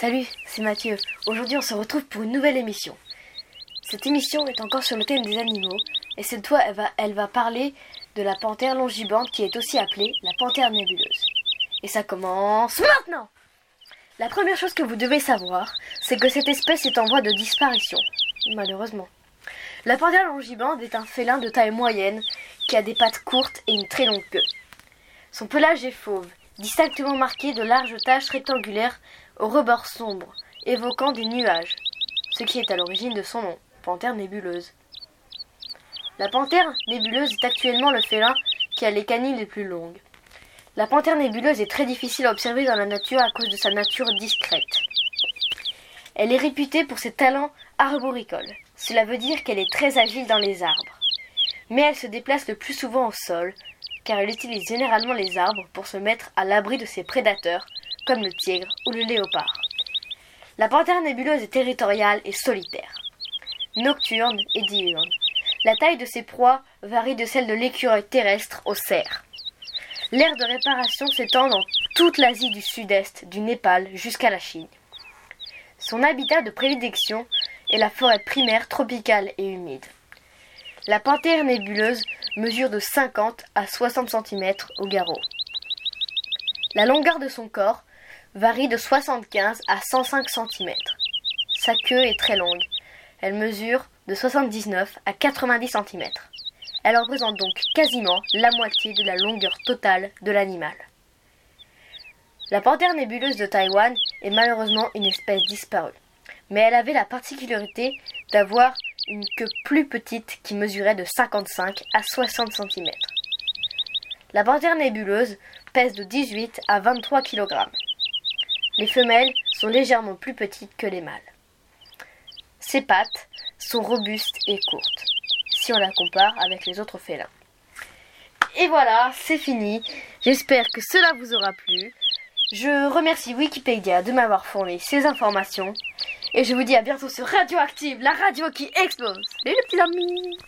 Salut, c'est Mathieu. Aujourd'hui, on se retrouve pour une nouvelle émission. Cette émission est encore sur le thème des animaux, et cette fois, elle va, parler de la panthère longibande qui est aussi appelée la panthère nébuleuse. Et ça commence maintenant La première chose que vous devez savoir, c'est que cette espèce est en voie de disparition, malheureusement. La panthère longibande est un félin de taille moyenne qui a des pattes courtes et une très longue queue. Son pelage est fauve, distinctement marqué de larges taches rectangulaires au rebord sombre, évoquant des nuages, ce qui est à l'origine de son nom, panthère nébuleuse. La panthère nébuleuse est actuellement le félin qui a les canines les plus longues. La panthère nébuleuse est très difficile à observer dans la nature à cause de sa nature discrète. Elle est réputée pour ses talents arboricoles. Cela veut dire qu'elle est très agile dans les arbres. Mais elle se déplace le plus souvent au sol, car elle utilise généralement les arbres pour se mettre à l'abri de ses prédateurs, comme le tigre ou le léopard. La panthère nébuleuse est territoriale et solitaire, nocturne et diurne. La taille de ses proies varie de celle de l'écureuil terrestre au cerf. L'aire de réparation s'étend dans toute l'Asie du Sud-Est, du Népal jusqu'à la Chine. Son habitat de prédilection est la forêt primaire tropicale et humide. La panthère nébuleuse mesure de 50 à 60 cm au garrot. La longueur de son corps varie de 75 à 105 cm. Sa queue est très longue. Elle mesure de 79 à 90 cm. Elle représente donc quasiment la moitié de la longueur totale de l'animal. La panthère nébuleuse de Taïwan est malheureusement une espèce disparue, mais elle avait la particularité d'avoir une queue plus petite qui mesurait de 55 à 60 cm. La panthère nébuleuse pèse de 18 à 23 kg. Les femelles sont légèrement plus petites que les mâles. Ses pattes sont robustes et courtes, si on la compare avec les autres félins. Et voilà, c'est fini. J'espère que cela vous aura plu. Je remercie Wikipédia de m'avoir fourni ces informations. Et je vous dis à bientôt sur Radioactive, la radio qui explose. Salut les petits amis